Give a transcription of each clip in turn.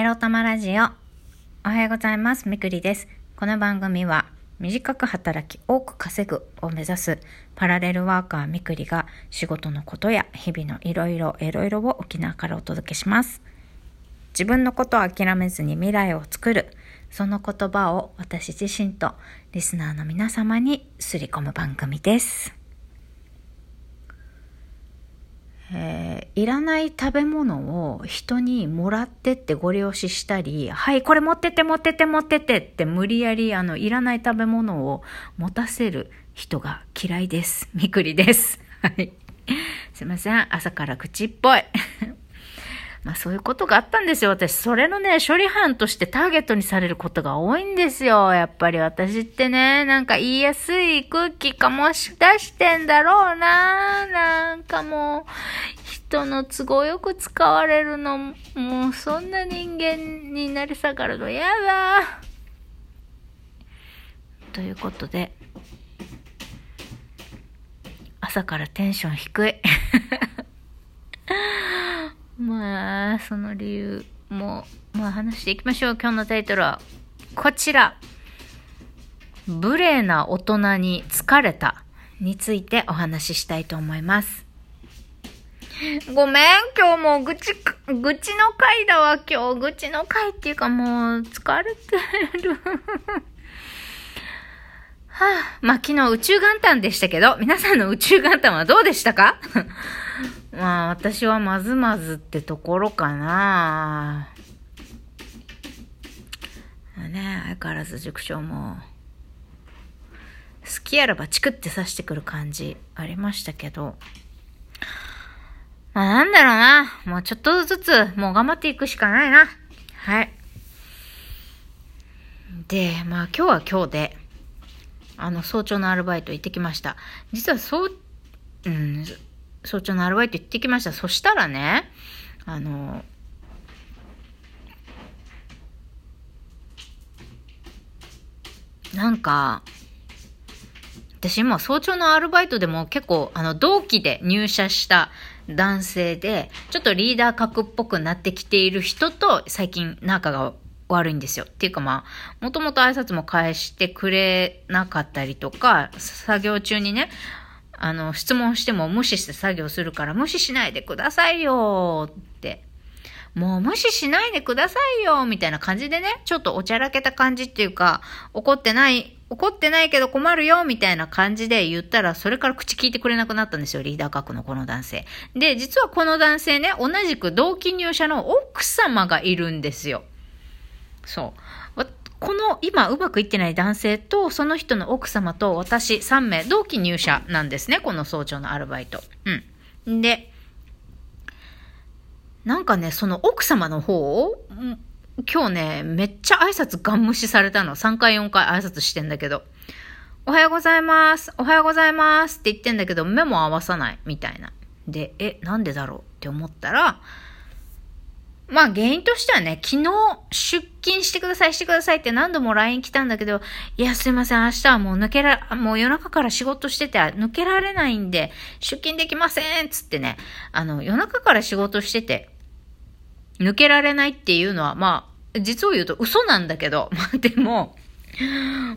エロ玉ラジオ。おはようございます。みくりです。この番組は、短く働き多く稼ぐを目指すパラレルワーカーみくりが仕事のことや日々のいろいろいろいろを沖縄からお届けします。自分のことを諦めずに未来を作る、その言葉を私自身とリスナーの皆様にすり込む番組です。えーいらない食べ物を人にもらってってご利用ししたり、はい、これ持ってって持ってって持ってってって無理やりあの、いらない食べ物を持たせる人が嫌いです。みくりです。はい。すいません。朝から口っぽい。まあそういうことがあったんですよ。私、それのね、処理班としてターゲットにされることが多いんですよ。やっぱり私ってね、なんか言いやすい空気かもし出してんだろうな。なんかもう、人の都合よく使われるの、もうそんな人間になり下がるの嫌だ。ということで、朝からテンション低い。まあ、その理由も、まあ話していきましょう。今日のタイトルは、こちら。無礼な大人に疲れたについてお話ししたいと思います。ごめん、今日も愚痴、愚痴の回だわ、今日。愚痴の回っていうかもう、疲れてる。はあ、まあ、昨日宇宙元旦でしたけど、皆さんの宇宙元旦はどうでしたか？まあ、私はまずまずってところかな。ね、相変わらず塾長も、好きやらばチクって刺してくる感じありましたけど、まあなんだろうな。もうちょっとずつ、もう頑張っていくしかないな。はい。で、まあ今日は今日で、あの、早朝のアルバイト行ってきました。実はそう、うん、早朝のアルバイト行ってきました。そしたらね、あの、なんか、私今早朝のアルバイトでも結構あの同期で入社した男性でちょっとリーダー格っぽくなってきている人と最近仲が悪いんですよ。っていうかまあ、もともと挨拶も返してくれなかったりとか、作業中にね、あの、質問しても無視して作業するから無視しないでくださいよって。もう無視しないでくださいよみたいな感じでね、ちょっとおちゃらけた感じっていうか、怒ってない、怒ってないけど困るよみたいな感じで言ったら、それから口聞いてくれなくなったんですよ、リーダー格のこの男性。で、実はこの男性ね、同じく同期入社の奥様がいるんですよ。そう。この今うまくいってない男性とその人の奥様と私3名同期入社なんですね。この早朝のアルバイト。うん。で、なんかね、その奥様の方を、今日ね、めっちゃ挨拶ガン無視されたの。3回4回挨拶してんだけど。おはようございます。おはようございますって言ってんだけど、目も合わさない。みたいな。で、え、なんでだろうって思ったら、まあ原因としてはね、昨日出勤してください、してくださいって何度も LINE 来たんだけど、いや、すいません、明日はもう抜けら、もう夜中から仕事してて抜けられないんで、出勤できませんつってね、あの、夜中から仕事してて、抜けられないっていうのは、まあ、実を言うと嘘なんだけど、まあでも、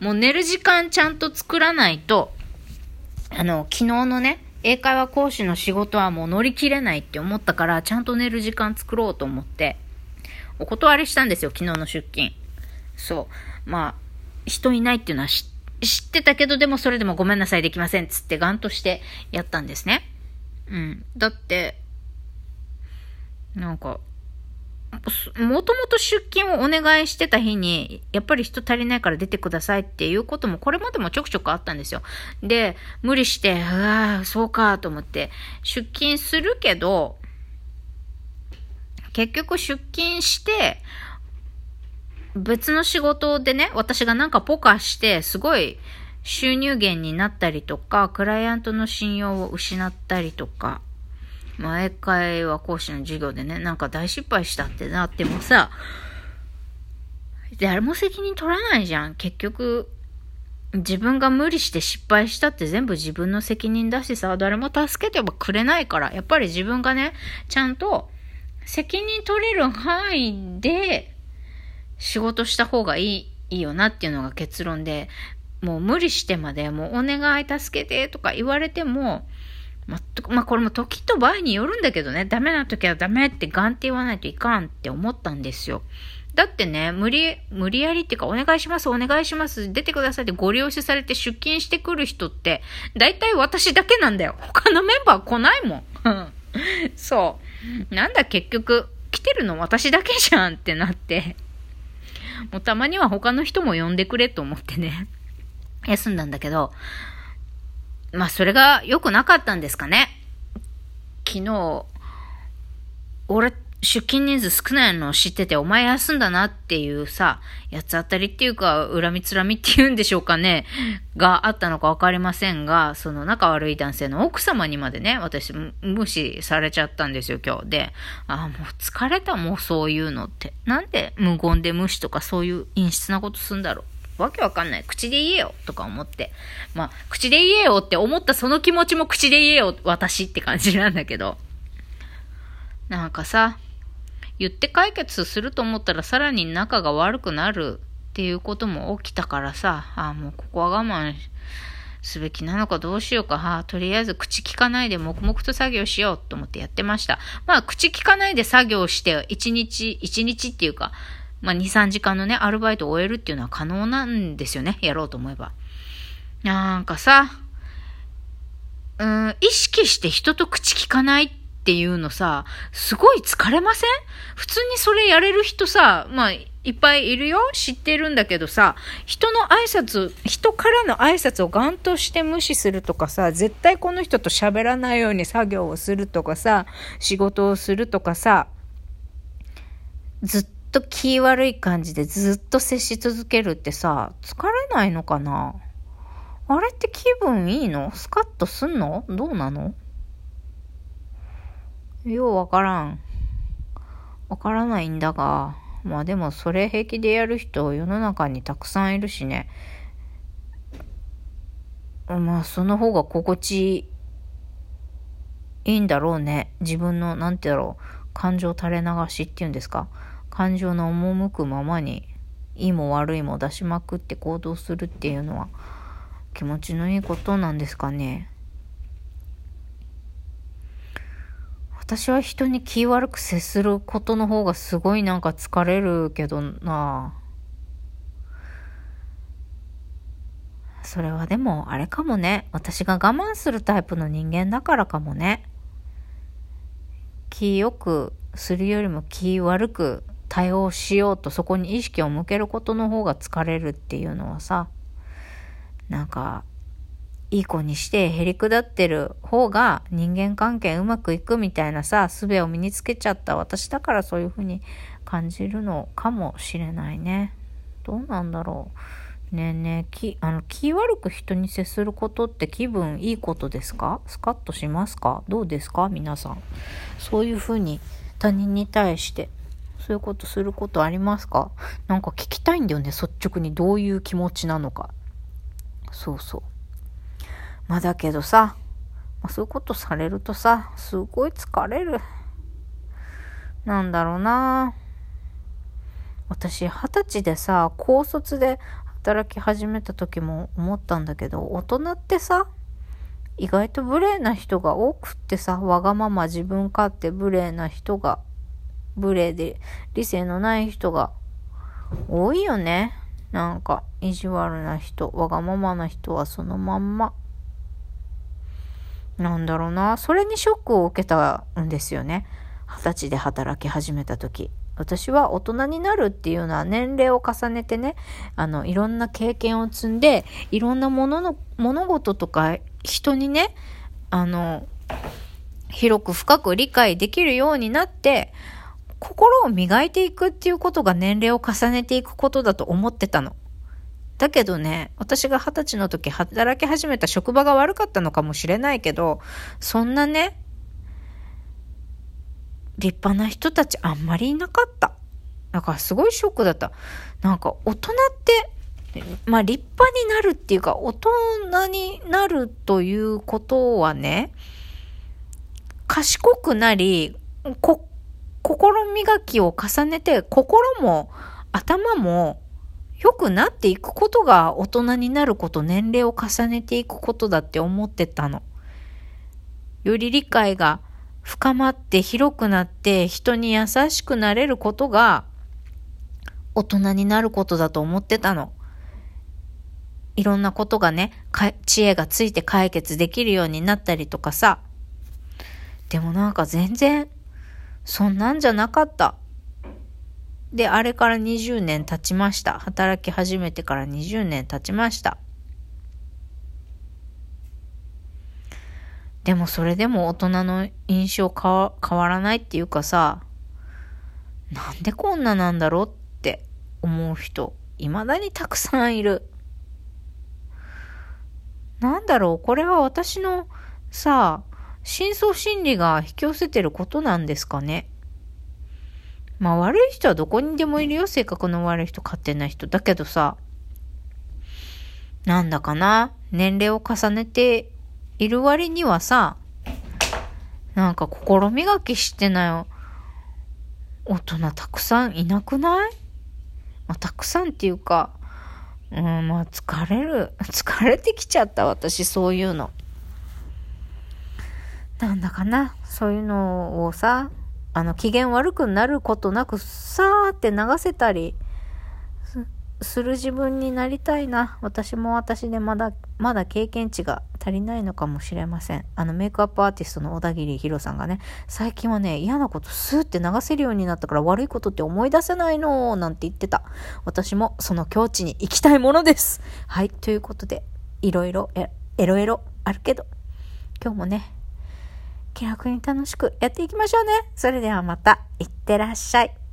もう寝る時間ちゃんと作らないと、あの、昨日のね、英会話講師の仕事はもう乗り切れないって思ったから、ちゃんと寝る時間作ろうと思って、お断りしたんですよ、昨日の出勤。そう。まあ、人いないっていうのは知ってたけど、でもそれでもごめんなさい、できません、つってガンとしてやったんですね。うん。だって、なんか、もともと出勤をお願いしてた日に、やっぱり人足りないから出てくださいっていうことも、これまでもちょくちょくあったんですよ。で、無理して、うわそうかと思って、出勤するけど、結局出勤して、別の仕事でね、私がなんかポカして、すごい収入源になったりとか、クライアントの信用を失ったりとか、まあ、英会話講師の授業でね、なんか大失敗したってなってもさ、誰も責任取らないじゃん。結局、自分が無理して失敗したって全部自分の責任だしさ、誰も助けてはくれないから、やっぱり自分がね、ちゃんと責任取れる範囲で、仕事した方がいい、いいよなっていうのが結論で、もう無理してまで、もうお願い助けてとか言われても、ま、まあ、これも時と場合によるんだけどね、ダメな時はダメってガンって言わないといかんって思ったんですよ。だってね、無理、無理やりっていうか、お願いします、お願いします、出てくださいってご利用しされて出勤してくる人って、大体私だけなんだよ。他のメンバー来ないもん。そう。なんだ結局、来てるの私だけじゃんってなって、もうたまには他の人も呼んでくれと思ってね、休んだんだけど、まあそれが良くなかったんですかね。昨日、俺、出勤人数少ないの知ってて、お前休んだなっていうさ、八つ当たりっていうか、恨みつらみっていうんでしょうかね、があったのかわかりませんが、その仲悪い男性の奥様にまでね、私無視されちゃったんですよ、今日。で、ああ、もう疲れた、もうそういうのって。なんで無言で無視とかそういう陰湿なことすんだろう。わけわかんない。口で言えよとか思って。まあ、口で言えよって思ったその気持ちも口で言えよ、私って感じなんだけど。なんかさ、言って解決すると思ったらさらに仲が悪くなるっていうことも起きたからさ、あ、もうここは我慢すべきなのかどうしようか、あ、とりあえず口聞かないで黙々と作業しようと思ってやってました。まあ、口聞かないで作業して、1日、1日っていうか、まあ、2、3時間のね、アルバイトを終えるっていうのは可能なんですよね。やろうと思えば。なんかさ、うん、意識して人と口聞かないっていうのさ、すごい疲れません？普通にそれやれる人さ、まあ、いっぱいいるよ知ってるんだけどさ、人の挨拶、人からの挨拶をガンとして無視するとかさ、絶対この人と喋らないように作業をするとかさ、仕事をするとかさ、ずっと気悪い感じでずっと接し続けるってさ、疲れないのかな？あれって気分いいの？スカッとすんの？どうなの？ようわからん。わからないんだが、まあでもそれ平気でやる人世の中にたくさんいるしね。まあその方が心地いいんだろうね。自分の、なんてだろう、感情垂れ流しっていうんですか？感情の赴くままに、いいも悪いも出しまくって行動するっていうのは気持ちのいいことなんですかね。私は人に気悪く接することの方がすごいなんか疲れるけどなそれはでもあれかもね。私が我慢するタイプの人間だからかもね。気よくするよりも気悪く対応しようとそこに意識を向けることの方が疲れるっていうのはさ、なんかいい子にしてへりくだってる方が人間関係うまくいくみたいなさ、術を身につけちゃった私だからそういうふうに感じるのかもしれないね。どうなんだろう。ねえねえ、気、あの、気悪く人に接することって気分いいことですか？スカッとしますか？どうですか？皆さん。そういうふうに他人に対してそういうことすることありますか？なんか聞きたいんだよね、率直にどういう気持ちなのか。そうそう。まあだけどさ、まあ、そういうことされるとさ、すごい疲れる。なんだろうな私、二十歳でさ、高卒で働き始めた時も思ったんだけど、大人ってさ、意外と無礼な人が多くってさ、わがまま自分勝手無礼な人が、無礼で理性のない人が多いよね。なんか、意地悪な人、わがままな人はそのまんま。なんだろうな、それにショックを受けたんですよね。二十歳で働き始めた時。私は大人になるっていうのは年齢を重ねてね、あの、いろんな経験を積んで、いろんなものの、物事とか人にね、あの、広く深く理解できるようになって、心を磨いていくっていうことが年齢を重ねていくことだと思ってたの。だけどね、私が二十歳の時働き始めた職場が悪かったのかもしれないけど、そんなね、立派な人たちあんまりいなかった。だからすごいショックだった。なんか大人って、まあ立派になるっていうか、大人になるということはね、賢くなり、こ心磨きを重ねて、心も頭も良くなっていくことが大人になること、年齢を重ねていくことだって思ってたの。より理解が深まって広くなって人に優しくなれることが大人になることだと思ってたの。いろんなことがね、知恵がついて解決できるようになったりとかさ。でもなんか全然、そんなんじゃなかった。で、あれから20年経ちました。働き始めてから20年経ちました。でもそれでも大人の印象変わらないっていうかさ、なんでこんななんだろうって思う人、未だにたくさんいる。なんだろう、これは私のさ、深層心理が引き寄せてることなんですかね。まあ悪い人はどこにでもいるよ、性格の悪い人、勝手な人。だけどさ、なんだかな、年齢を重ねている割にはさ、なんか心磨きしてなよ。大人たくさんいなくない？まあ、たくさんっていうか、うん、まあ疲れる。疲れてきちゃった、私、そういうの。なんだかな、そういうのをさ、あの、機嫌悪くなることなく、さーって流せたりする自分になりたいな。私も私でまだ、まだ経験値が足りないのかもしれません。あの、メイクアップアーティストの小田切ヒロさんがね、最近はね、嫌なことスーって流せるようになったから悪いことって思い出せないのなんて言ってた。私もその境地に行きたいものです。はい、ということで、いろいろ、え、エロエロあるけど、今日もね、気楽に楽しくやっていきましょうね。それではまた、いってらっしゃい。